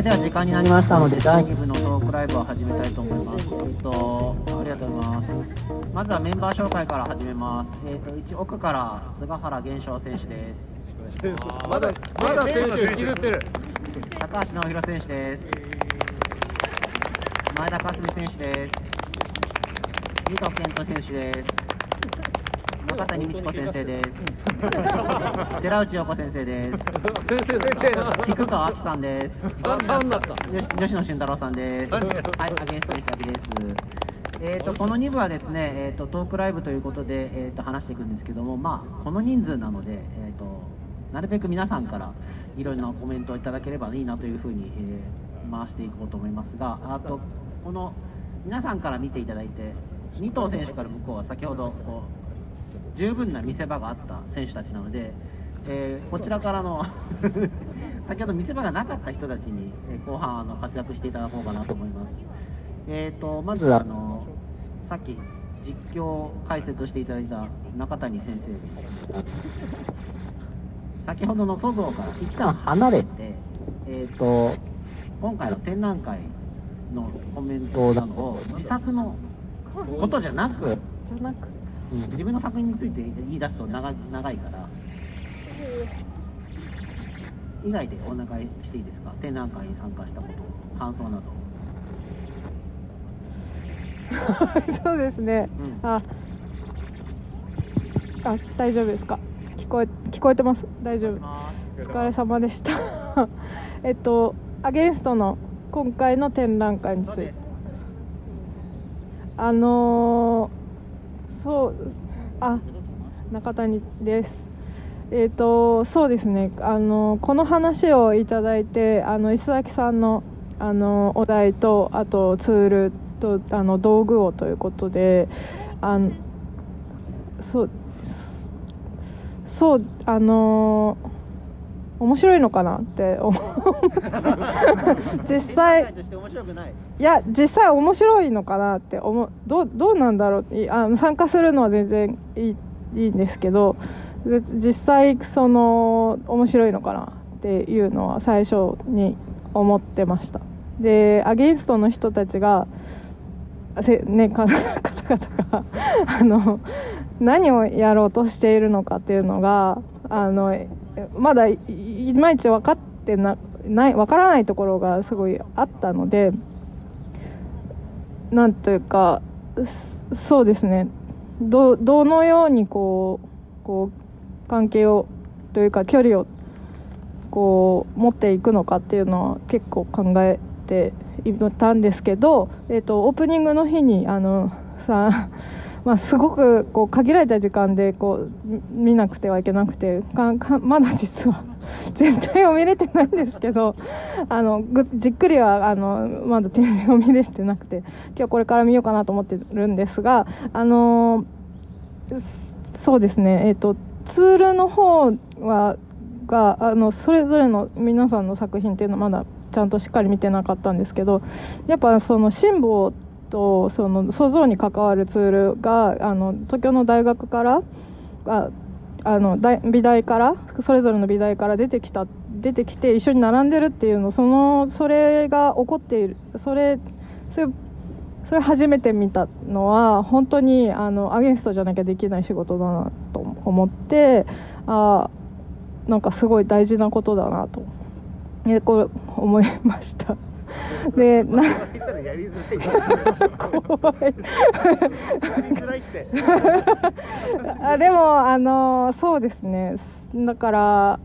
れでは時間になりましたので第2部のトークライブを始めたいと思います。えっとありがとうございます。まずはメンバー紹介から始めます。えっと一奥から菅原玄翔選手です。まだまだ選手引きずってる高橋直弘選手です。前田香澄選手です。三戸健人選手です。中谷美智子先生です。寺内陽子先生です。先生菊川亜紀さんです。吉吉野俊太郎さんです。はい、アゲンストリサキです。えー、とこの2部はですね、えー、とトークライブということで、えー、と話していくんですけども、まあ、この人数なので、えー、となるべく皆さんからいろいろなコメントをいただければいいなというふうに、えー回していこうと思いますがあとこの皆さんから見ていただいて2頭選手から向こうは先ほどこう十分な見せ場があった選手たちなので、えーこちらからの 先ほど見せ場がなかった人たちに、え後半あの活躍していただこうかなと思います。えー、とまずあのさっき実況解説をしていただいた中谷先生です先ほどの粗像から一旦離れて、えー、と今回の展覧会のコメントなのを自作のことじゃなくうん。自分の作品について言い出すと長長いから。以外でお願いしていいですか？展覧会に参加したこと感想など、そうですね。うん、あ。あ大丈夫ですか？聞こえ聞こえてます？大丈夫。お疲れ様でした。えっとアゲンストの今回の展覧会について。あのーそうあ中谷です。えっ、とそうですね。あのこの話をいただいてあの石崎さんのあのお題とあとツールとあの道具をということであのそうそうあの面白いのかなって思う。実際。い。いや実際面白いのかなって思う。どうどうなんだろう。いあの参加するのは全然いいいいんですけどで実際その面白いのかなっていうのは最初に思ってました。でアゲンストの人たちがせ、ね、か 方々があの何をやろうとしているのかっていうのがあのえまだいまいち分かってなない分からないところがすごいあったのでなんというかそうですね。どどのようにこうこう関係をというか距離をこう持っていくのかっていうのは結構考えていたんですけど、えー、とオープニングの日にあのさまあ、すごくこう限られた時間でこう見なくてはいけなくてかかまだ実は 全体を見れてないんですけどあのじっくりはあのまだ展示を見れてなくて今日これから見ようかなと思ってるんですがあのそうですね、えー、とツールの方はがあのそれぞれの皆さんの作品っていうのはまだちゃんとしっかり見てなかったんですけどやっぱその辛抱ってとその創造に関わるツールがあの東京の大学からああの大美大からそれぞれの美大から出てきた出てきて一緒に並んでるっていうのそのそれが起こっているそれそれそれ初めて見たのは本当にあのアゲンストじゃなきゃできない仕事だなと思ってあなんかすごい大事なことだなとえこれ思いました。でなやりづらいって。あでもあのそうですね。だから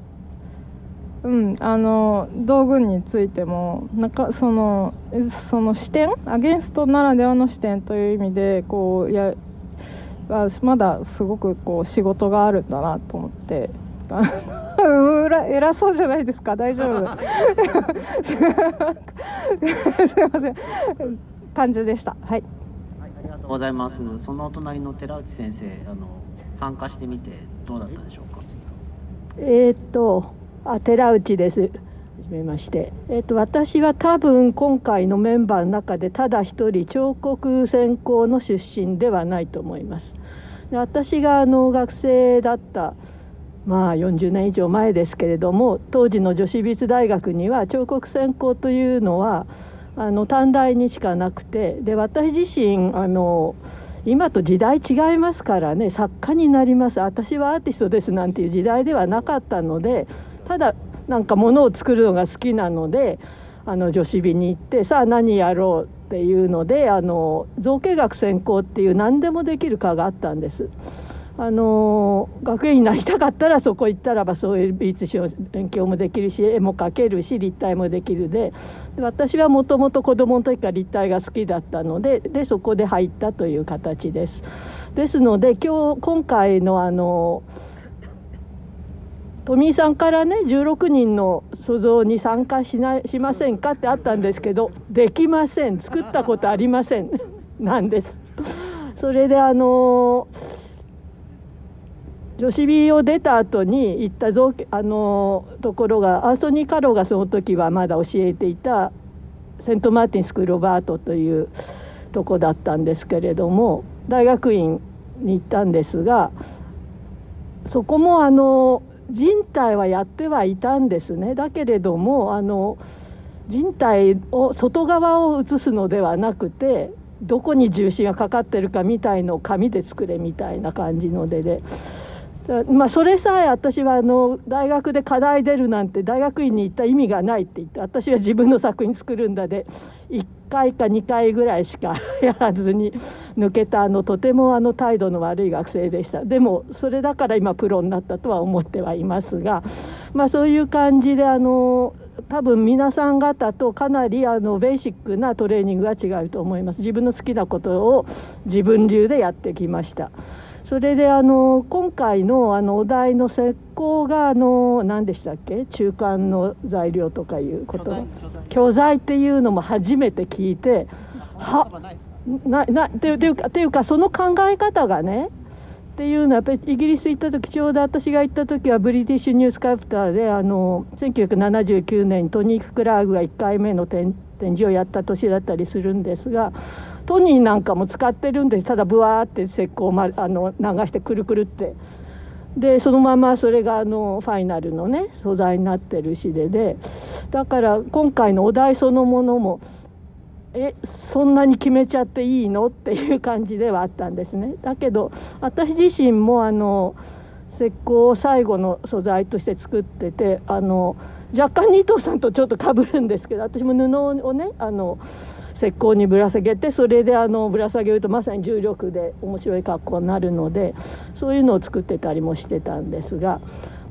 うんあの道具についてもなんかそのその視点アゲンストならではの視点という意味でこうやあまだすごくこう仕事があるんだなと思って。あ うら偉そうじゃないですか大丈夫 すいません感じでしたはいはい、ありがとうございます。そのお隣の寺内先生、あの参加してみてどうだったでしょうか？えーっとあ寺内です。はじめまして。えーっと私は多分今回のメンバーの中でただ一人彫刻専攻の出身ではないと思います。で私があの学生だったまあ40年以上前ですけれども当時の女子美術大学には彫刻専攻というのはあの短大にしかなくてで私自身あの今と時代違いますからね作家になります私はアーティストですなんていう時代ではなかったのでただなんかものを作るのが好きなのであの女子美に行ってさあ何やろうっていうのであの造形学専攻っていう何でもできる科があったんです。あの学園になりたかったらそこ行ったらばそういう美術史の勉強もできるし絵も描けるし立体もできるで私はもともと子供の時から立体が好きだったのででそこで入ったという形です。ですので今日今回のあの富井さんからね16人の塑像に参加しないしませんかってあったんですけどできません作ったことありませんなんです。それであの女子美を出た後に行った造あのところがアーソニー・カロがその時はまだ教えていたセント・マーティン・スクール・オブ・アートというとこだったんですけれども大学院に行ったんですがそこもあの人体はやってはいたんですねだけれどもあの人体を外側を写すのではなくてどこに重心がかかってるかみたいのを紙で作れみたいな感じのでで。まあ、それさえ私はあの大学で課題出るなんて大学院に行った意味がないって言って私は自分の作品作るんだで1回か2回ぐらいしかやらずに抜けたあのとてもあの態度の悪い学生でしたでもそれだから今プロになったとは思ってはいますが、まあ、そういう感じであの多分皆さん方とかなりあのベーシックなトレーニングが違うと思います自分の好きなことを自分流でやってきました。それであの今回のあのお題の石膏があの何でしたっけ？中間の材料とかいうこと巨材っていうのも初めて聞いてはななっていうかっていうかその考え方がねっていうのはやっぱりイギリス行った時ちょうど私が行った時はブリティッシュニュースカプターであの1979年にトニー・クラーグが1回目の展示をやった年だったりするんですがトニーなんかも使ってるんです。ただブワーって石膏を、ま、あの流してくるくるって。でそのままそれがあのファイナルのね素材になってるしでで。だから今回のお題そのものもえそんなに決めちゃっていいのっていう感じではあったんですね。だけど私自身もあの石膏を最後の素材として作っててあの若干二藤さんとちょっとかぶるんですけど私も布をねあの石膏にぶら下げてそれであのぶら下げるとまさに重力で面白い格好になるのでそういうのを作ってたりもしてたんですが、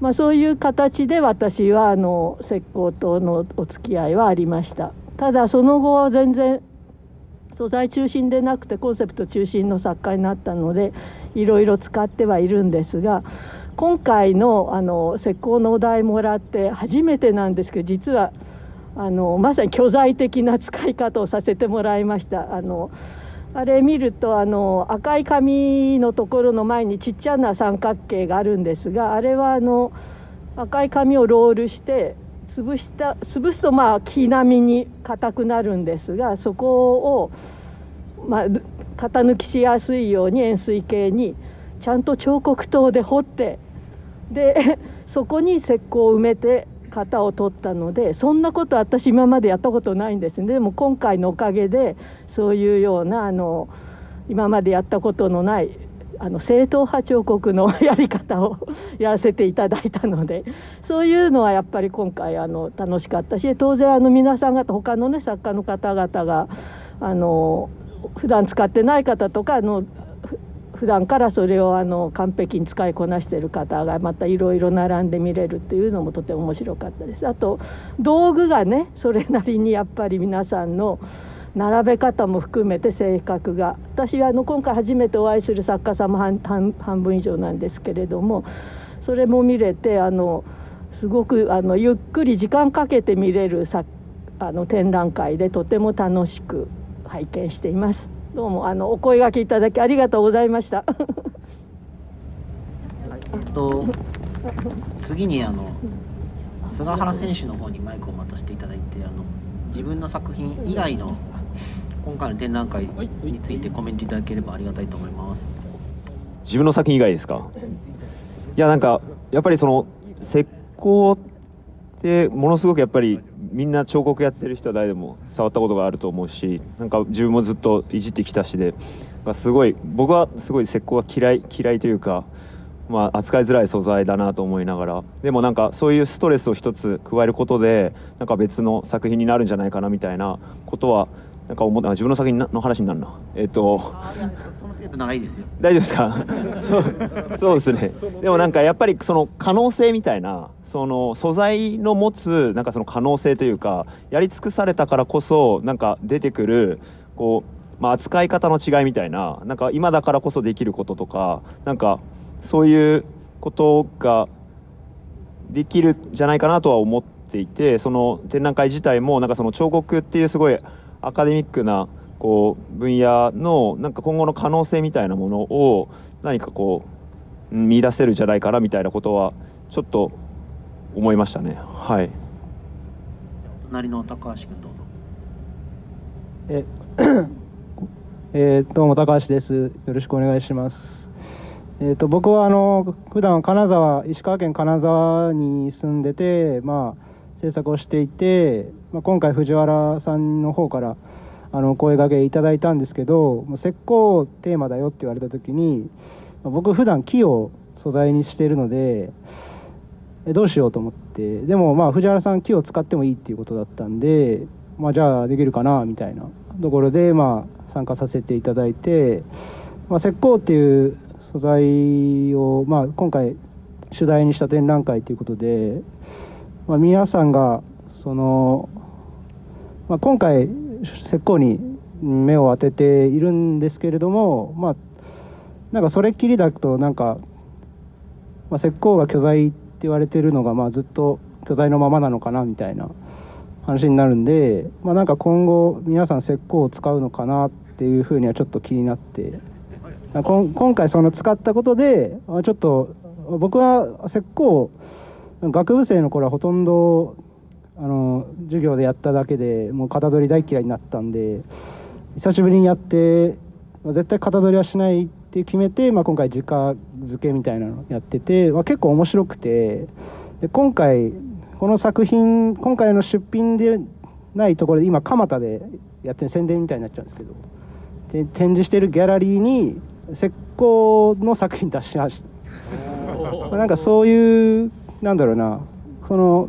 まあ、そういう形で私はあの石膏とのお付き合いはありました。ただその後は全然素材中心でなくてコンセプト中心の作家になったのでいろいろ使ってはいるんですが今回のあの石膏のお題もらって初めてなんですけど実はあのまさに巨大的な使い方をさせてもらいました。あのあれ見るとあの赤い紙のところの前にちっちゃな三角形があるんですがあれはあの赤い紙をロールして潰した潰すとまあ木並みに硬くなるんですがそこをまあ型抜きしやすいように円錐形にちゃんと彫刻刀で彫ってでそこに石膏を埋めて型を取ったのでそんなこと私今までやったことないんですね。でも今回のおかげでそういうようなあの今までやったことのないあの正統派彫刻の やり方を やらせていただいたのでそういうのはやっぱり今回あの楽しかったし当然あの皆さん方他のね作家の方々があの普段使ってない方とかあの普段からそれをあの完璧に使いこなしている方がまたいろいろ並んで見れるっていうのもとても面白かったですあと道具がねそれなりにやっぱり皆さんの並べ方も含めて性格が私はあの今回初めてお会いする作家さんも半半分以上なんですけれどもそれも見れてあのすごくあのゆっくり時間かけて見れるさあの展覧会でとても楽しく拝見しています。どうもあのお声がけいただきありがとうございました。えっと次にあの菅原選手の方にマイクを渡していただいてあの自分の作品以外の今回の展覧会についてコメントいただければありがたいと思います。自分の作品以外ですか？いやなんかやっぱりその石膏ってものすごくやっぱりみんな彫刻やってる人は誰でも触ったことがあると思うしなんか自分もずっといじってきたしでなんかすごい僕はすごい石膏は嫌い嫌いというか、まあ、扱いづらい素材だなと思いながら。でもなんかそういうストレスを一つ加えることでなんか別の作品になるんじゃないかなみたいなことはなんか思った自分の作品の話になるな。えっ、とあいやその程度ならいいですよ。大丈夫ですか？そうそうですね。でもなんかやっぱりその可能性みたいなその素材の持つなんかその可能性というかやり尽くされたからこそなんか出てくるこう、まあ、扱い方の違いみたいななんか今だからこそできることとかなんかそういうことができるんじゃないかなとは思っていてその展覧会自体もなんかその彫刻っていうすごいアカデミックなこう分野のなんか今後の可能性みたいなものを何かこう見出せるんじゃないかなみたいなことはちょっと思いましたねはい隣の高橋君どうぞえ えーどうも高橋です。よろしくお願いします。えっ、と僕はあの普段金沢石川県金沢に住んでてまあ制作をしていて、まあ今回藤原さんの方からあの声掛けいただいたんですけど、石膏テーマだよって言われた時に、ま僕普段木を素材にしてるので。どうしようと思ってでもまあ藤原さん木を使ってもいいっていうことだったんでまあじゃあできるかなみたいなところでまあ参加させていただいて、まあ、石膏っていう素材をまあ今回取材にした展覧会ということで、まあ、皆さんがその、まあ、今回石膏に目を当てているんですけれどもまあなんかそれっきりだとなんか、まあ、石膏が巨材って言われてるのがまあずっと巨材のままなのかなみたいな話になるんで、まあ、なんか今後皆さん石膏を使うのかなっていうふうにはちょっと気になってこん今回その使ったことであちょっと僕は石膏学部生の頃はほとんどあの授業でやっただけでもう型取り大嫌いになったんで久しぶりにやってまあ絶対型取りはしないって決めて、まあ、今回直付けみたいなのやってて、まあ、結構面白くてで今回この作品今回の出品でないところで今蒲田でやってる宣伝みたいになっちゃうんですけどで展示してるギャラリーに石膏の作品出しました。まあなんかそういうなんだろうなその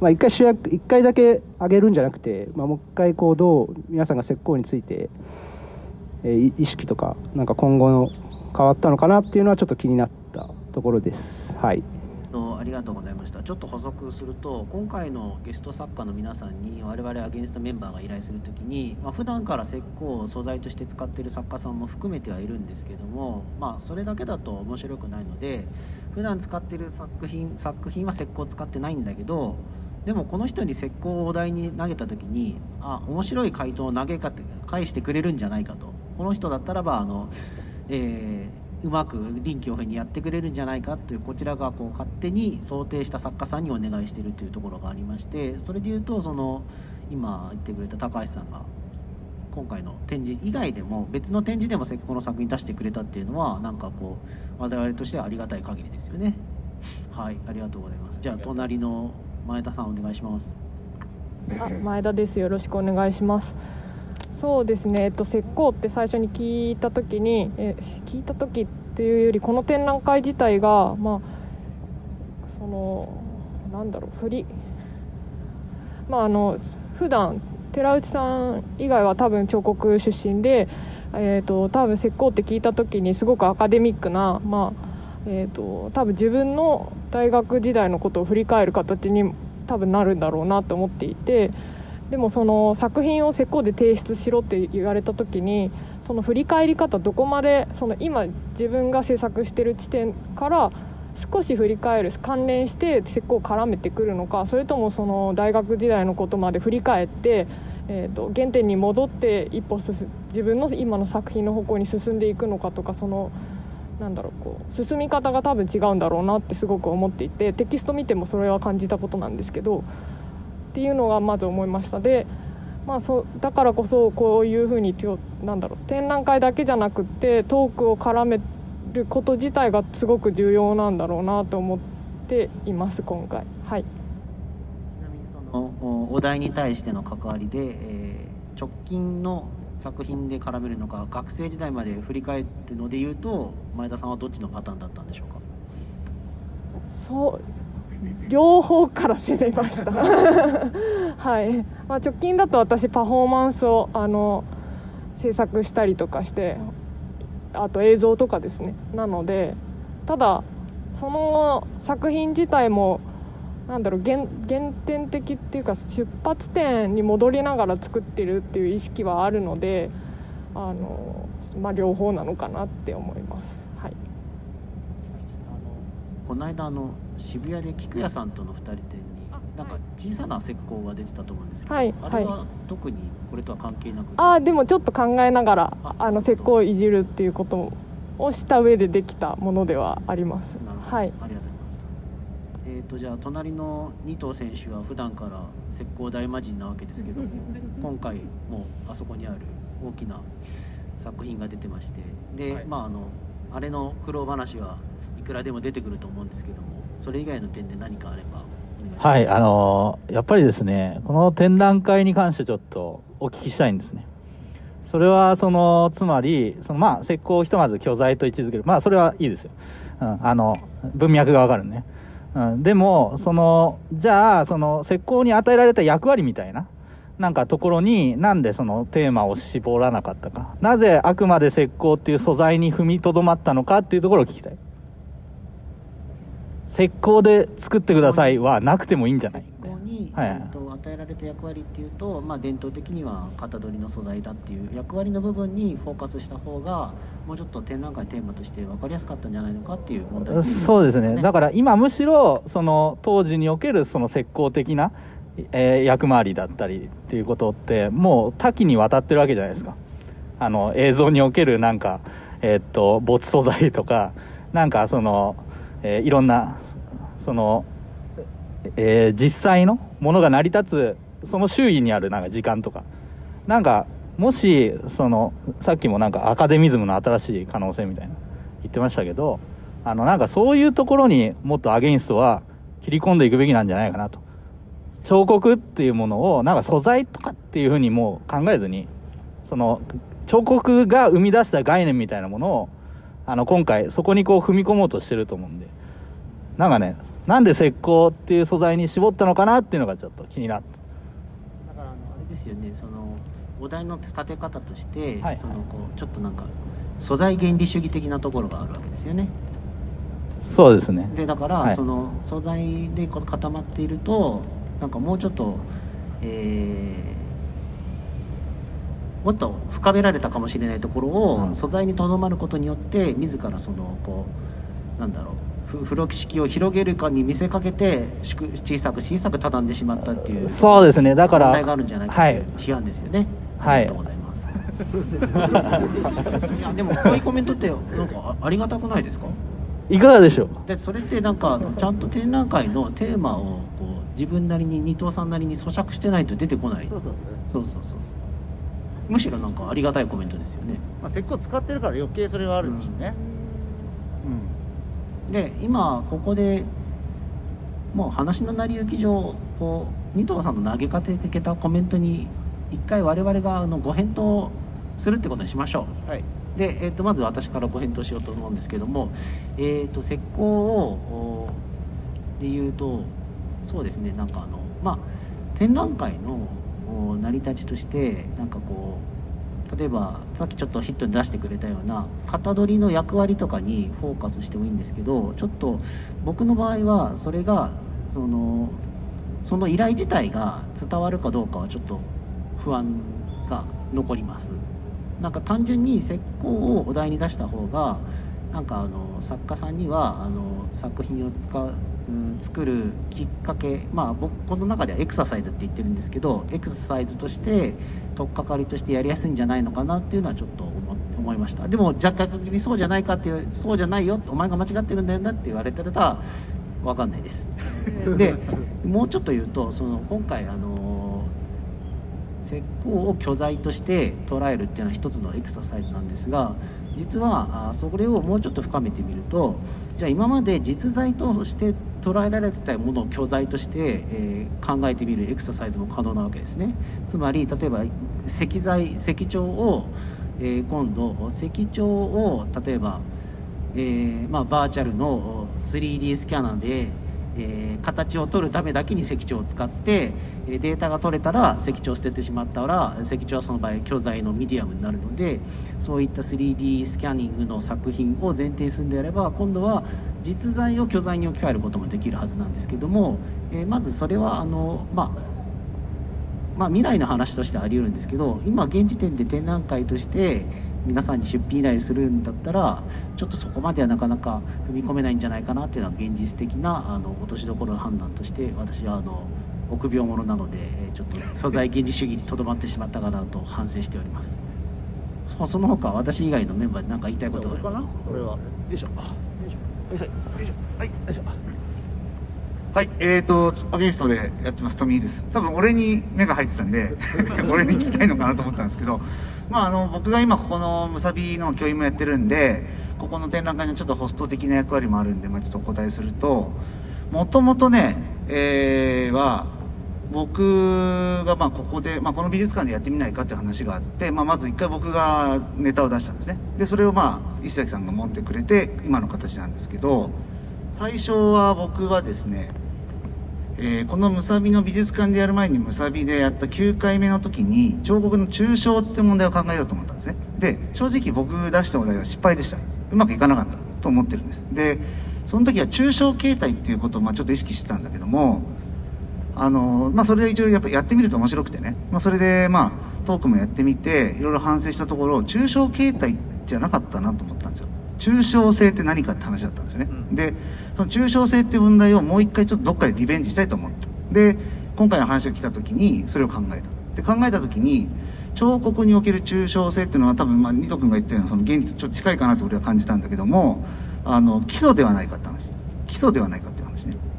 まあ一回主役一回だけ上げるんじゃなくて、まあ、もう一回こうどう皆さんが石膏について、えー意識とかなんか今後の変わったのかなっていうのはちょっと気になったところです。はい。ありがとうございました。ちょっと補足すると今回のゲスト作家の皆さんに我々アゲンストメンバーが依頼するときに、まあ、普段から石膏を素材として使っている作家さんも含めてはいるんですけども、まあ、それだけだと面白くないので普段使ってる作品作品は石膏を使ってないんだけどでもこの人に石膏をお題に投げた時にあ面白い回答を投げか返してくれるんじゃないかと。この人だったらばあの、えーうまく臨機応変にやってくれるんじゃないかというこちらがこう勝手に想定した作家さんにお願いしているというところがありましてそれでいうとその今言ってくれた高橋さんが今回の展示以外でも別の展示でも石膏の作品出してくれたっていうのはなんかこう我々としてはありがたい限りですよね。はいありがとうございます。じゃあ隣の前田さんお願いします。あ前田です。よろしくお願いします。そうですね、えっと、石膏って最初に聞いた時にえ聞いた時っていうよりこの展覧会自体がまあそのなんだろう振り。まああの普段寺内さん以外は多分彫刻出身でえー、と多分石膏って聞いた時にすごくアカデミックな、まあえー、と多分自分の大学時代のことを振り返る形に多分なるんだろうなと思っていてでもその作品を石膏で提出しろって言われた時にその振り返り方どこまでその今自分が制作してる地点から少し振り返る関連して石膏を絡めてくるのかそれともその大学時代のことまで振り返って、えー、と原点に戻って一歩進自分の今の作品の方向に進んでいくのかとかそのなんだろうこう進み方が多分違うんだろうなってすごく思っていてテキスト見てもそれは感じたことなんですけどっていうのがまず思いました。で、まあ、そうだからこそこういうふうになんだろう展覧会だけじゃなくってトークを絡めること自体がすごく重要なんだろうなと思っています今回。はい。ちなみにそのおお題に対しての関わりで、えー直近の作品で絡めるのか学生時代まで振り返るので言うと前田さんはどっちのパターンだったんでしょうか？そう両方から攻めました。はい、まあ、直近だと私パフォーマンスをあの制作したりとかしてあと映像とかですね。なのでただその作品自体もなんだろう原原点的っていうか出発点に戻りながら作ってるっていう意識はあるのであの、まあ、両方なのかなって思います。はい。この間あの渋谷で菊屋さんとの2人展になんか小さな石膏が出てたと思うんですけど、はい。あれは特にこれとは関係なくあーでもちょっと考えながらあの石膏をいじるっていうことをした上でできたものではあります。なるほど、はい。ありがとうございましたえー、とじゃあ隣の二藤選手は普段から石膏大魔人なわけですけども 今回もあそこにある大きな作品が出てましてで、はいまああのあれの苦労話はいくらでも出てくると思うんですけどもそれ以外の点で何かあればはい、あのーやっぱりですね、この展覧会に関してちょっとお聞きしたいんですね。それは、その、つまり、その、まあ、石膏をひとまず巨材と位置づける。まあ、それはいいですよ。うん、あの、文脈がわかるね。うん、でも、その、じゃあ、その、石膏に与えられた役割みたいな、なんかところに、なんでそのテーマを絞らなかったか。なぜあくまで石膏っていう素材に踏みとどまったのかっていうところを聞きたい。石膏で作ってくださいはなくてもいいんじゃない？に、はいえーと与えられた役割っていうと、まあ、伝統的には型取りの素材だっていう役割の部分にフォーカスした方がもうちょっと展覧会テーマとして分かりやすかったんじゃないのかっていう問題そうですね、だから今、むしろその当時におけるその石膏的な、えー役回りだったりっていうことって、もう多岐にわたってるわけじゃないですか、あの映像におけるなんか、えーっと没素材とか、なんかその、えーいろんな、その、えー実際のものが成り立つ、その周囲にあるなんか時間とか、なんか、もしそのさっきもなんかアカデミズムの新しい可能性みたいな言ってましたけどあのなんかそういうところにもっとアゲインストは切り込んでいくべきなんじゃないかなと。彫刻っていうものをなんか素材とかっていうふうにもう考えずにその彫刻が生み出した概念みたいなものをあの今回そこにこう踏み込もうとしてると思うんで。なんかねなんで石膏っていう素材に絞ったのかなっていうのがちょっと気になってだからあのあれですよねそのお題の立て方として、はい。そのこうちょっとなんか素材原理主義的なところがあるわけですよね。そうですね。でだから、はい。その素材で固まっているとなんかもうちょっとえーもっと深められたかもしれないところを、うん。素材にとどまることによって自らそのこうなんだろうふ風呂敷を広げるかに見せかけて縮小さく小さく畳んでしまったっていうそうですね。だから問題があるんじゃないかとはい。いう批判ですよね、はい。ありがとうございます。いやでもこういうコメントってなんかあありがたくないですか？いかがでしょう？でそれってなんかちゃんと展覧会のテーマをこう自分なりに二藤さんなりに咀嚼してないと出てこない。そうそうそう、そうそうそうそう。むしろなんかありがたいコメントですよね。まあ、石膏使ってるから余計それはあるんでしょうねで今ここでもう話の成り行き上こう二藤さんの投げかけたコメントに一回我々があのご返答するってことにしましょう。うんはい。で、えー、とまず私からご返答しようと思うんですけども、えー、と石膏をおで言うとそうですねなんかあのまあ展覧会のお成り立ちとしてなんかこう例えばさっきちょっとヒットに出してくれたような型取りの役割とかにフォーカスしてもいいんですけどちょっと僕の場合はそれがそのその依頼自体が伝わるかどうかはちょっと不安が残ります。なんか単純に石膏をお題に出した方がなんかあの作家さんにはあの作品を使う、作るきっかけまあ僕この中ではエクササイズって言ってるんですけどエクササイズとして取っかかりとしてやりやすいんじゃないのかなっていうのはちょっと思思いました。でも若干的にそうじゃないかっていうそうじゃないよお前が間違ってるんだよなって言われてるとは分かんないです。でもうちょっと言うとその今回あの石膏を巨材として捉えるっていうのは一つのエクササイズなんですが実はあそれをもうちょっと深めてみるとじゃあ今まで実在として捉えられてたものを巨材として、えー考えてみるエクササイズも可能なわけですね。つまり例えば石材石彫を、えー今度石彫を例えば、えーまあ、バーチャルの 3D スキャナーで、えー形を取るためだけに石彫を使ってえーデータが取れたら石彫を捨ててしまったら石彫はその場合巨材のミディアムになるのでそういった 3D スキャニングの作品を前提にするんであれば今度は実在を巨材に置き換えることもできるはずなんですけども、えーまずそれはあのまあまあ、未来の話としてあり得るんですけど今現時点で展覧会として皆さんに出品依頼するんだったらちょっとそこまではなかなか踏み込めないんじゃないかなっていうのは現実的なあの落としどころの判断として私はあの臆病者なのでえちょっと素材原理主義にとどまってしまったかなと反省しております。そその他私以外のメンバーで何か言いたいことがありかなますそれはよいしょはい。はい。えーとアゲインストでやってます。トミーです。多分俺に目が入ってたんで 俺に聞きたいのかなと思ったんですけど。まああの僕が今ここのムサビの教員もやってるんでここの展覧会のちょっとホスト的な役割もあるんで、まあ、ちょっとお答えするともともとね、えーは僕がまあここで、まあ、この美術館でやってみないかっていう話があって、まあ、まず一回僕がネタを出したんですね。でそれをまあ石崎さんが持ってくれて今の形なんですけど最初は僕はですね、えーこのムサビの美術館でやる前にムサビでやった9回目の時に彫刻の抽象って問題を考えようと思ったんですね。で正直僕出したお題は失敗でした。うまくいかなかったと思ってるんです。でその時は抽象形態っていうことをまあちょっと意識してたんだけどもあのまあそれで一応やっぱやってみると面白くてね、まあ、それでまあトークもやってみていろいろ反省したところ抽象形態じゃなかったなと思ったんですよ。抽象性って何かって話だったんですよね、でその抽象性って問題をもう一回ちょっとどっかでリベンジしたいと思った。で今回の話が来た時にそれを考えた。で考えた時に彫刻における抽象性っていうのは多分まあニト君が言ったようなその現実ちょっと近いかなと俺は感じたんだけどもあの基礎ではないかって話。基礎ではないか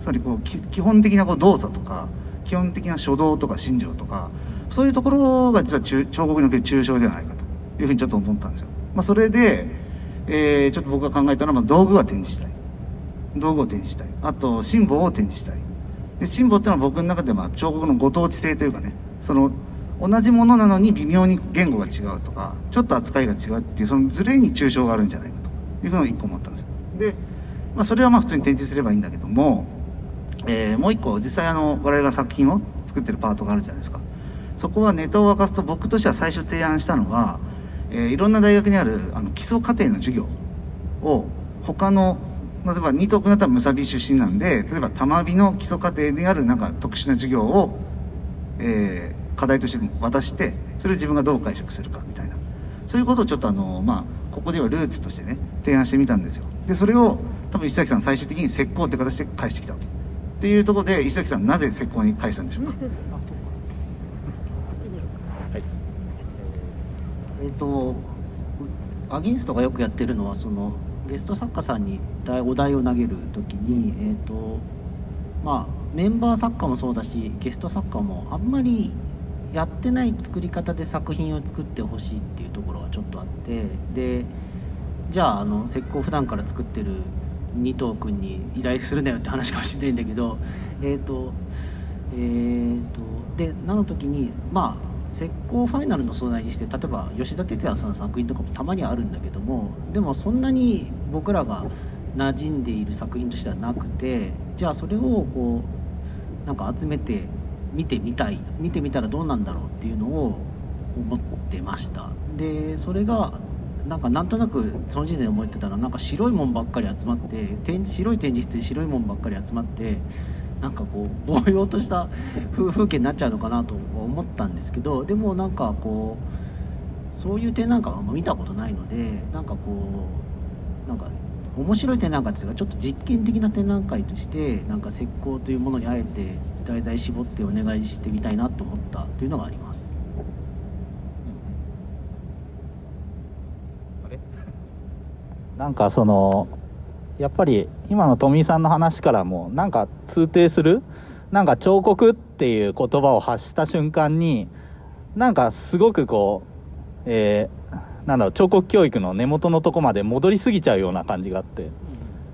つまりこう基本的なこう動作とか基本的な書道とか心情とかそういうところが実は中彫刻における抽象ではないかというふうにちょっと思ったんですよ、まあ、それで、えーちょっと僕が考えたのはまあ道具は展示したい。道具を展示したい。あとシンボルを展示したい。でシンボルっていうのは僕の中でまあ彫刻のご当地性というかねその同じものなのに微妙に言語が違うとかちょっと扱いが違うっていうそのズレに抽象があるんじゃないかというふうに一個思ったんですよ。で、まあ、それはまあ普通に展示すればいいんだけども、えーもう一個実際あの我々が作品を作ってるパートがあるじゃないですか。そこはネタを明かすと僕としては最初提案したのは、えーいろんな大学にあるあの基礎課程の授業を他の例えば二徳だったらムサビ出身なんで例えば玉美の基礎課程にあるなんか特殊な授業を、えー課題として渡してそれを自分がどう解釈するかみたいな。そういうことをちょっとあのまあここではルーツとしてね提案してみたんですよ。でそれを多分石崎さん最終的に石膏って形で返してきたわけ。っていうところで石崎さんなぜ石膏に返したんでしょうか？えっ、とアゲンストがよくやってるのはそのゲスト作家さんに題お題を投げる時にえっ、とまあメンバー作家もそうだしゲスト作家もあんまりやってない作り方で作品を作ってほしいっていうところがちょっとあってでじゃああの石膏普段から作ってる二藤君に依頼するなよって話かもしれないんだけどえっ、とえー、とでなの時にまあ石膏ファイナルの素材にして例えば吉田哲也さんの作品とかもたまにあるんだけどもでもそんなに僕らが馴染んでいる作品としてはなくてじゃあそれをこうなんか集めて見てみたい見てみたらどうなんだろうっていうのを思ってました。でそれがなんかなんとなくその時点で思ってたらなんか白いもんばっかり集まって展示白い展示室で白いもんばっかり集まってなんかこう ぼうようとした風景になっちゃうのかなと思ったんですけどでもなんかこうそういう展覧会はあんま見たことないのでなんかこうなんか面白い展覧会というかちょっと実験的な展覧会としてなんか石膏というものにあえて題材絞ってお願いしてみたいなと思ったというのがあります。なんかそのやっぱり今の富井さんの話からもなんか通底するなんか彫刻っていう言葉を発した瞬間になんかすごくこう、えー、なんだろう彫刻教育の根元のとこまで戻りすぎちゃうような感じがあって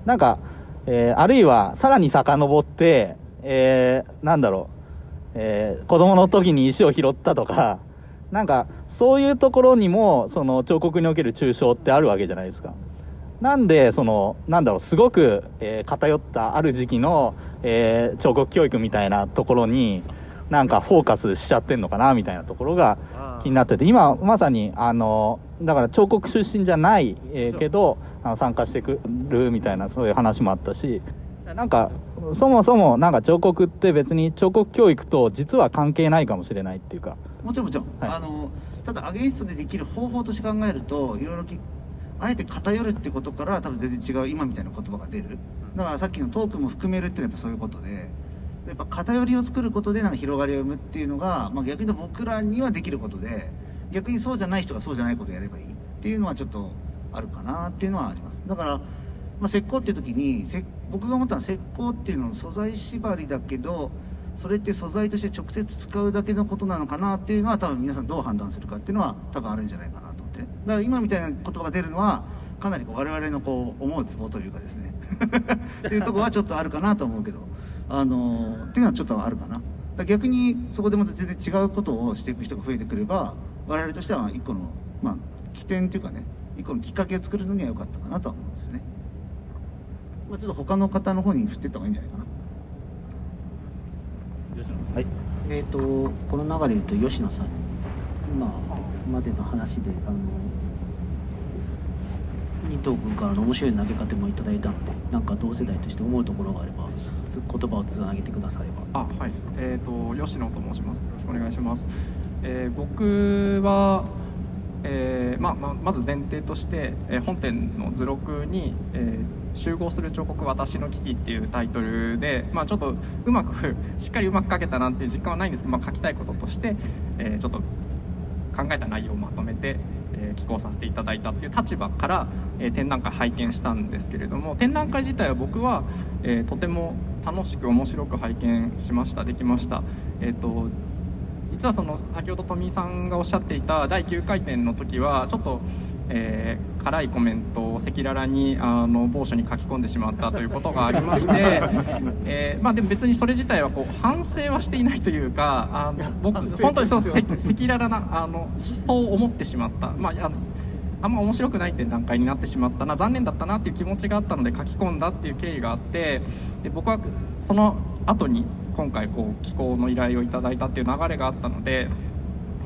なんか、えー、あるいはさらに遡って、えー、なんだろう、えー、子供の時に石を拾ったとかなんかそういうところにもその彫刻における抽象ってあるわけじゃないですか。なんでそのなんだろうすごく、えー、偏ったある時期の、えー、彫刻教育みたいなところになんかフォーカスしちゃってんのかなみたいなところが気になってて今まさにあのだから彫刻出身じゃない、えー、けどあの参加してくるみたいなそういう話もあったしなんかそもそもなんか彫刻って別に彫刻教育と実は関係ないかもしれないっていうか。もちろんもちろん、はい、あのただアゲインストでできる方法として考えるといろいろあえて偏るってことから多分全然違う今みたいな言葉が出る。だからさっきのトークも含めるっていうのはやっぱそういうことで。やっぱ偏りを作ることでなんか広がりを生むっていうのが、まあ、逆に僕らにはできることで逆にそうじゃない人がそうじゃないことをやればいい。っていうのはちょっとあるかなっていうのはあります。だから、まあ、石膏っていう時に僕が思ったのは石膏っていうのは素材縛りだけどそれって素材として直接使うだけのことなのかなっていうのは多分皆さんどう判断するかっていうのは多分あるんじゃないかな。って。だから今みたいな言葉が出るのはかなりこう我々のこう思うツボというかですね。っていうとこはちょっとあるかなと思うけど。あのっていうのはちょっとあるかな。だ逆にそこでまた全然違うことをしていく人が増えてくれば我々としては一個のまあ起点っていうかね一個のきっかけを作るのには良かったかなとは思うんですね、まあ、ちょっと他の方の方に振っていった方がいいんじゃないかな。はい。えっ、ー、とこの流れで言うと吉野さん。今までの話であの二藤君からの面白い投げ方もいただいたのでなんか同世代として思うところがあれば言葉をつなげてくだされば。あはい。えっ、ー、と吉野と申します。よろしくお願いします、えー、僕はえーまままず前提として、えー、本編の図録に、えー「集合する彫刻私の危機」っていうタイトルで、まあ、ちょっとうまくしっかりうまく書けたなっていう実感はないんですけど、まあ、書きたいこととして、えー、ちょっと考えた内容をまとめて、え、寄稿させていただいたっていう立場から、え、展覧会拝見したんですけれども展覧会自体は僕は、え、とても楽しく面白く拝見しましたできました。えーと、実はその先ほど富井さんがおっしゃっていた第9回展の時はちょっと、えー、辛いコメントを赤裸々にあの某所に書き込んでしまったということがありまして、えー、まあ、でも別にそれ自体はこう反省はしていないというかあの僕本当にそう赤裸々なあのそう思ってしまった、まあ、あのあんま面白くないって段階になってしまったな残念だったなっていう気持ちがあったので書き込んだっていう経緯があってで僕はその後に今回こう寄稿の依頼をいただいたっていう流れがあったので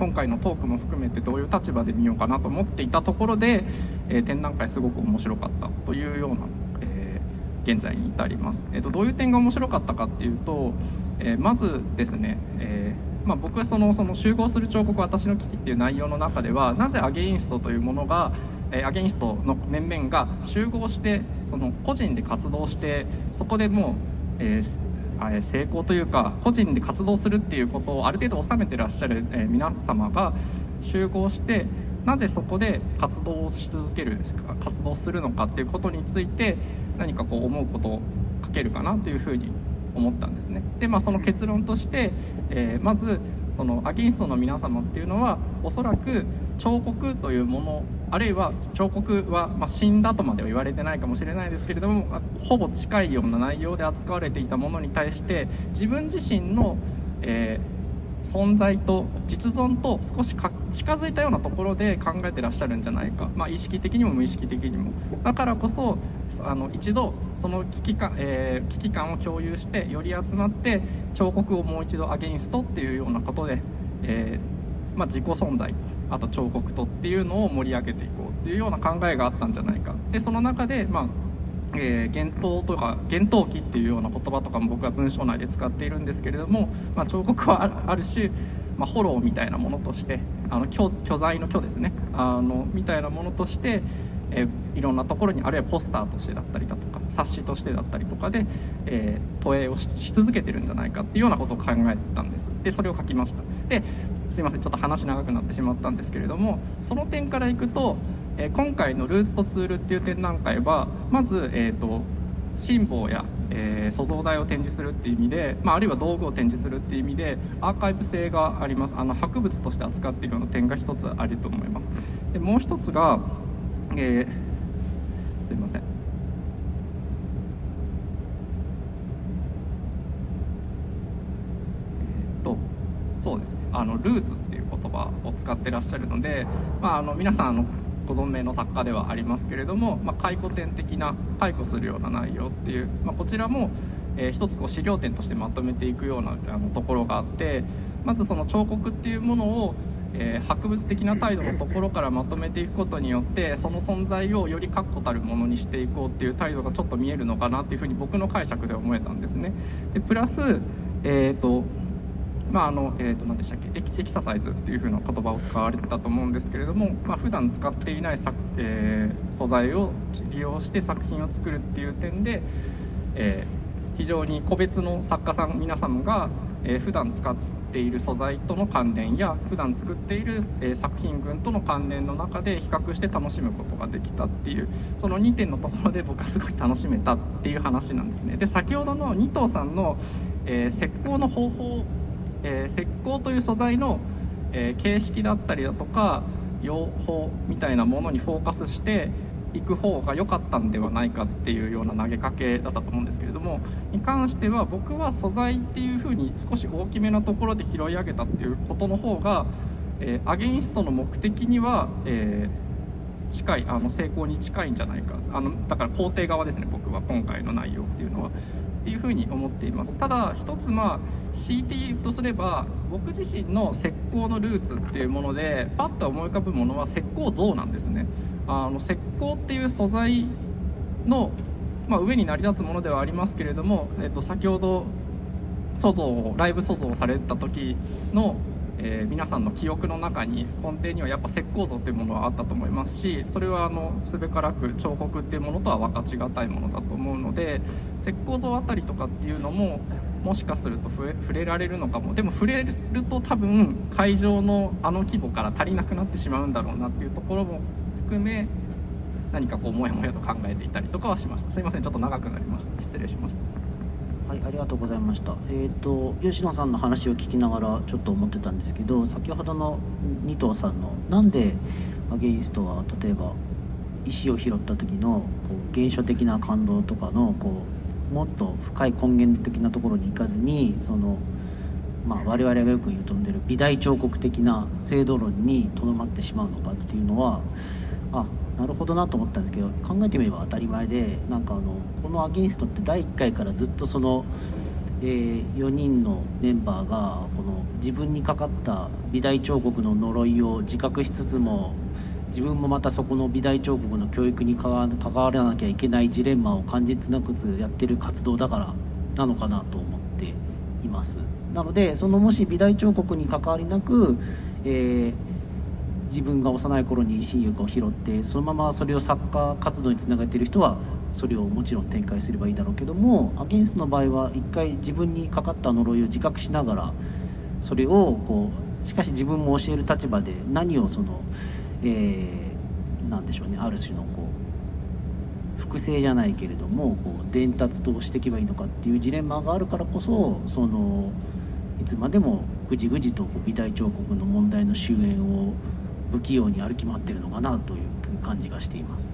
今回のトークも含めてどういう立場で見ようかなと思っていたところで、えー、展覧会すごく面白かったというような、えー、現在に至ります、えーと、どういう点が面白かったかっていうと、えー、まずですね、えまあ、僕はそのその集合する彫刻私の危機っていう内容の中ではなぜアゲインストというものがえアゲインストの面々が集合してその個人で活動してそこでもう、えー、成功というか個人で活動するっていうことをある程度収めてらっしゃる、え皆様が集合してなぜそこで活動をし続ける活動するのかっていうことについて何かこう思うことを書けるかなというふうに思ったんですね。で、まあ、その結論として、えー、まずそのアゲインストの皆様っていうのはおそらく彫刻というものあるいは彫刻は、まあ、死んだとまでは言われてないかもしれないですけれどもほぼ近いような内容で扱われていたものに対して自分自身の、えー存在と実存と少し近づいたようなところで考えてらっしゃるんじゃないか、まあ、意識的にも無意識的にも。だからこそあの一度その危機感、えー、危機感を共有してより集まって彫刻をもう一度アゲインストっていうようなことで、えー、まあ、自己存在と。あと彫刻とっていうのを盛り上げていこうっていうような考えがあったんじゃないか。でその中で、まあえー、幻灯とか幻灯機っていうような言葉とかも僕は文章内で使っているんですけれども、まあ、彫刻はある種、まあ、ホローみたいなものとしてあの巨巨材の巨ですね。あのみたいなものとして、えー、いろんなところにあるいはポスターとしてだったりだとか冊子としてだったりとかで、えー、投影をし続けてるんじゃないかっていうようなことを考えたんです。でそれを書きました。ですいませんちょっと話長くなってしまったんですけれどもその点からいくとえ今回の「ルーツとツール」っていう展覧会はまず、えーと、辛抱や、えー、塑像台を展示するっていう意味で、まあ、あるいは道具を展示するっていう意味でアーカイブ性があります。あの博物として扱っているような点が一つあると思います。でもう一つが、えー、すいませんとそうですねあのルーツっていう言葉を使ってらっしゃるので、まあ、あの皆さんあのご存命の作家ではありますけれども、まあ、回顧展的な回顧するような内容っていう、まあ、こちらも、えー、一つこう資料展としてまとめていくようなあのところがあってまずその彫刻っていうものをえー、博物的な態度のところからまとめていくことによってその存在をより確固たるものにしていこうっていう態度がちょっと見えるのかなっていうふうに僕の解釈で思えたんですね。でプラス、えーとまああのえー、と何でしたっけエキササイズっていう風な言葉を使われてたと思うんですけれども、まあ普段使っていない作、えー、素材を利用して作品を作るっていう点で、えー、非常に個別の作家さん皆様が、えー、普段使っている素材との関連や普段作っている、え、作品群との関連の中で比較して楽しむことができたっていうその2点のところで僕はすごい楽しめたっていう話なんですね。で先ほどの二藤さんの、え石膏の方法えー、石膏という素材の、えー、形式だったりだとか用法みたいなものにフォーカスしていく方が良かったんではないかっていうような投げかけだったと思うんですけれどもに関しては僕は素材っていう風に少し大きめなところで拾い上げたっていうことの方が、えー、アゲインストの目的には、えー、近いあの成功に近いんじゃないかあのだから肯定側ですね僕は今回の内容っていうのは。っていうふうに思っています。ただ一つまあ強いて言うとすれば僕自身の石膏のルーツっていうものでパッと思い浮かぶものは石膏像なんですね。あの石膏っていう素材の、まあ、上に成り立つものではありますけれども、えっと、先ほど塑像をライブ塑像をされた時のえー、皆さんの記憶の中に根底にはやっぱ石膏像っていうものはあったと思いますしそれはあのすべからく彫刻っていうものとは分かちがたいものだと思うので石膏像あたりとかっていうのももしかすると触れられるのかも。でも触れると多分会場のあの規模から足りなくなってしまうんだろうなっていうところも含め何かこうもやもやと考えていたりとかはしました。すいません。ちょっと長くなりました。失礼しました。はい、ありがとうございました。えっ、ー、と吉野さんの話を聞きながらちょっと思ってたんですけど、先ほどの二藤さんのなんでアゲインストは例えば石を拾った時のこう原初的な感動とかのこうもっと深い根源的なところに行かずにその。まあ、我々がよく言うとんでる美大彫刻的な制度論にとどまってしまうのかっていうのはあなるほどなと思ったんですけど考えてみれば当たり前でなんかあのこの「アゲインスト」って第1回からずっとその、えー、4人のメンバーがこの自分にかかった美大彫刻の呪いを自覚しつつも自分もまたそこの美大彫刻の教育に関わらなきゃいけないジレンマを感じつなくつやってる活動だからなのかなと思っています。なのでそのもし美大彫刻に関わりなく、えー自分が幼い頃に親友を拾ってそのままそれを作家活動につなげている人はそれをもちろん展開すればいいだろうけどもアゲンスの場合は一回自分にかかった呪いを自覚しながらそれをこうしかし自分も教える立場で何をその、えー、なんでしょうねある種のこう複製じゃないけれどもこう伝達としていけばいいのかっていうジレンマがあるからこそそのいつまでもぐじぐじとこう美大彫刻の問題の終焉を不器用に歩き回ってるのかなという感じがしています。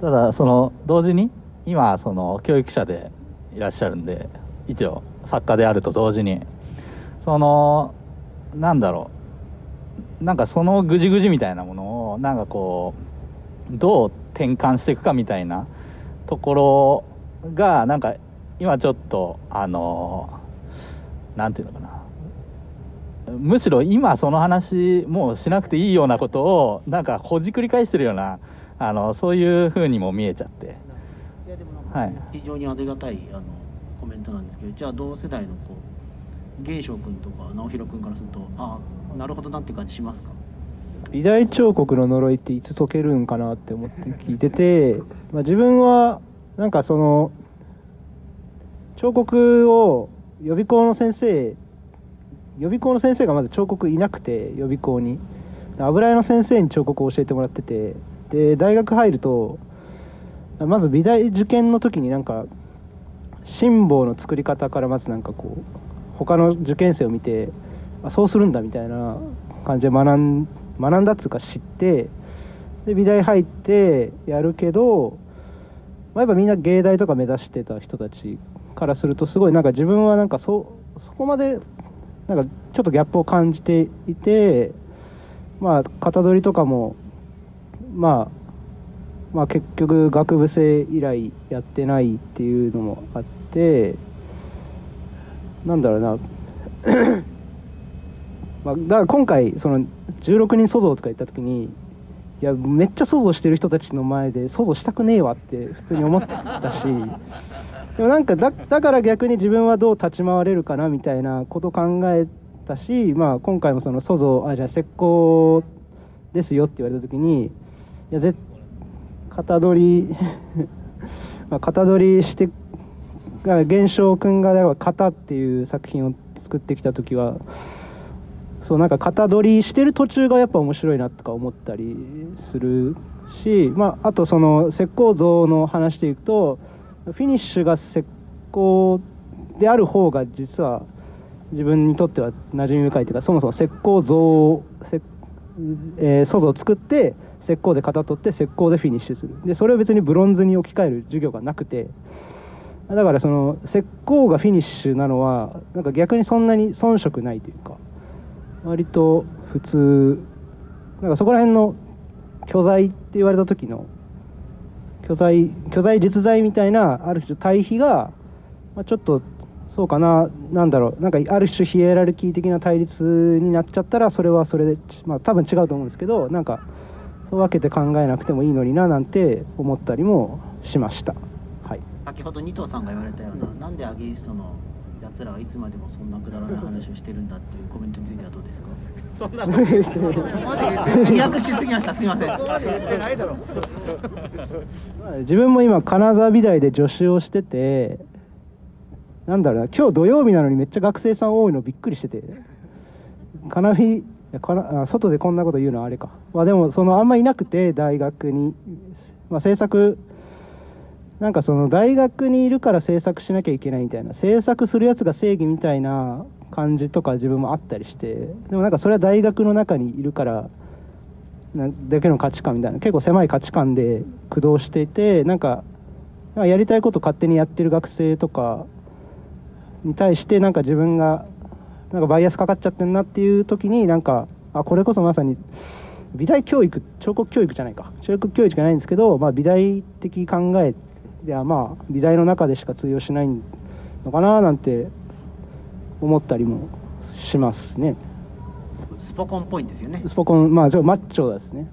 ただその同時に今その教育者でいらっしゃるんで一応作家であると同時にそのなんだろうなんかそのぐじぐじみたいなものをなんかこうどう転換していくかみたいなところがなんか今ちょっとあのなんていうのかな。むしろ今その話もうしなくていいようなことをなんかほじくり返してるようなあのそういうふうにも見えちゃって。いやでもなんか非常にありがたいあのコメントなんですけどじゃあ同世代のこう芸翔君とか直弘君からするとああなるほどなって感じしますか？美大彫刻の呪いっていつ解けるんかなって思って聞いてて、まあ、自分はなんかその彫刻を予備校の先生予備校の先生がまず彫刻いなくて予備校に。油絵の先生に彫刻を教えてもらっててで大学入るとまず美大受験の時になんか辛抱の作り方からまずなんかこう他の受験生を見てあそうするんだみたいな感じで学ん学んだっつうか知ってで美大入ってやるけど、まあ、やっぱみんな芸大とか目指してた人たちからするとすごいなんか自分はなんかそそこまでなんかちょっとギャップを感じていてまあ型取りとかもまあまあ結局学部生以来やってないっていうのもあってなんだろうな。まあ、だから今回その16人想像とか言った時にいやめっちゃ想像してる人たちの前で想像したくねえわって普通に思ったし でもなんかだだから逆に自分はどう立ち回れるかなみたいなこと考えたし、まあ、今回もその想像あじゃあ石膏ですよって言われた時にいやぜ型取り まあ型取りして源証君が「型」っていう作品を作ってきた時はそうなんか型取りしてる途中がやっぱ面白いなとか思ったりするし、まあ、あとその石膏像の話でいくとフィニッシュが石膏である方が実は自分にとっては馴染み深いというかそもそも石膏像石、えー、想像を作って石膏で型取って石膏でフィニッシュする。でそれを別にブロンズに置き換える授業がなくてだからその石膏がフィニッシュなのはなんか逆にそんなに遜色ないというか割と普通なんかそこら辺の巨材って言われた時の巨材巨材実在みたいなある種対比が、まあ、ちょっとそうかななんだろうなんかある種ヒエラルキー的な対立になっちゃったらそれはそれでまあ多分違うと思うんですけどなんかそう分けて考えなくてもいいのにななんて思ったりもしました。はい、先ほど二藤さんが言われたような、なんでアゲインストのやつらはいつまでもそんなくだらない話をしてるんだっていうコメントについてはどうですか？そんなこと。飛躍しすぎました。すみません。自分も今金沢美大で助手をしててなんだろうな今日土曜日なのにめっちゃ学生さん多いのびっくりしてて。金日かな外でこんなこと言うのはあれか、まあ、でもそのあんまいなくて大学に、まあ、制作なんかその大学にいるから制作しなきゃいけないみたいな制作するやつが正義みたいな感じとか自分もあったりしてでもなんかそれは大学の中にいるからだけの価値観みたいな結構狭い価値観で駆動していてなんかやりたいこと勝手にやってる学生とかに対してなんか自分がなんかバイアスかかっちゃってんなっていう時になんかあこれこそまさに美大教育彫刻教育じゃないか。彫刻教育じゃないんですけど、まあ、美大的考えではまあ美大の中でしか通用しないのかななんて思ったりもしますね。スポコンっぽいんですよね。スポコンまあマッチョですね。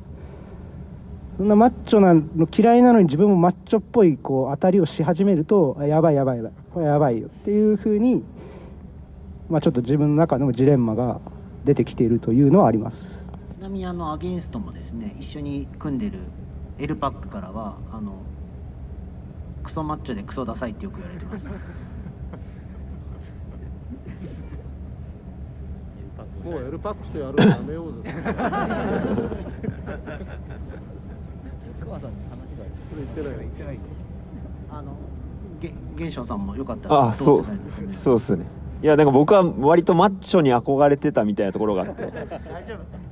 そんなマッチョなの嫌いなのに自分もマッチョっぽいこう当たりをし始めるとやばいやばいやばいこれやばいよっていうふうに、まあ、ちょっと自分の中でもジレンマが出てきているというのはあります。ちなみにあのアゲンストもですね一緒に組んでる L パックからはあのクソマッチョでクソダサいってよく言われてますもうエルパックスやるのやめようぜ。あの、げ、玄翔さんもよかったら。あ、そう、そうですね。いやなんか僕は割とマッチョに憧れてたみたいなところがあって。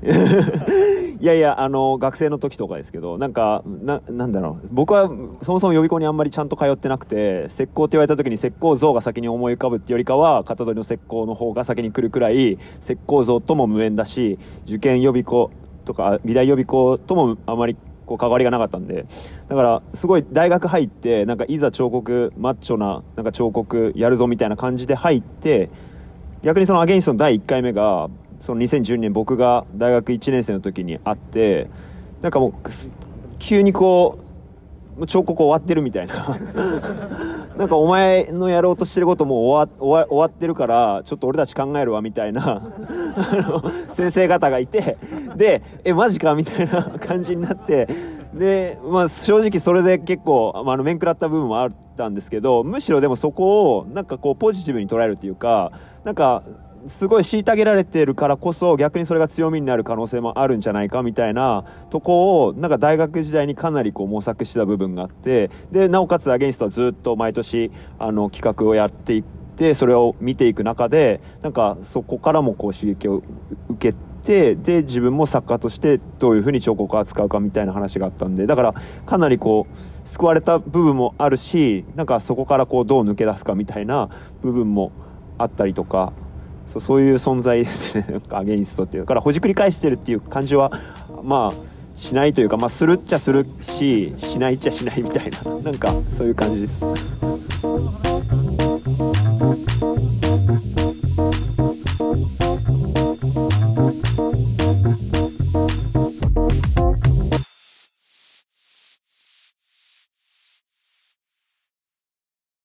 いやいやあの学生の時とかですけどなんかななんだろう。僕はそもそも予備校にあんまりちゃんと通ってなくて石膏って言われた時に石膏像が先に思い浮かぶってよりかは型取りの石膏の方が先に来るくらい石膏像とも無縁だし受験予備校とか美大予備校ともあまりこう関わりがなかったんでだからすごい大学入ってなんかいざ彫刻マッチョななんか彫刻やるぞみたいな感じで入って逆にそのアゲインストの第1回目がその2012年僕が大学1年生の時にあってなんかもう急にこう彫刻終わってるみたいな。なんかお前のやろうとしてることも終わ終わ終わってるからちょっと俺たち考えるわみたいな。先生方がいて。でえマジか？みたいな感じになって。で、まあ、正直それで結構、まあ、あの面食らった部分もあったんですけどむしろでもそこをなんかこうポジティブに捉えるっていうかなんかすごい虐げられてるからこそ逆にそれが強みになる可能性もあるんじゃないかみたいなとこをなんか大学時代にかなりこう模索した部分があってでなおかつアゲインストはずっと毎年あの企画をやっていってそれを見ていく中でなんかそこからもこう刺激を受けてで自分も作家としてどういうふうに彫刻を扱うかみたいな話があったんでだからかなりこう救われた部分もあるしなんかそこからこうどう抜け出すかみたいな部分もあったりとかそうそういう存在ですね。アゲインストっていう。だからほじくり返してるっていう感じはまあしないというか、まあ、するっちゃするししないっちゃしないみたいな。なんかそういう感じです。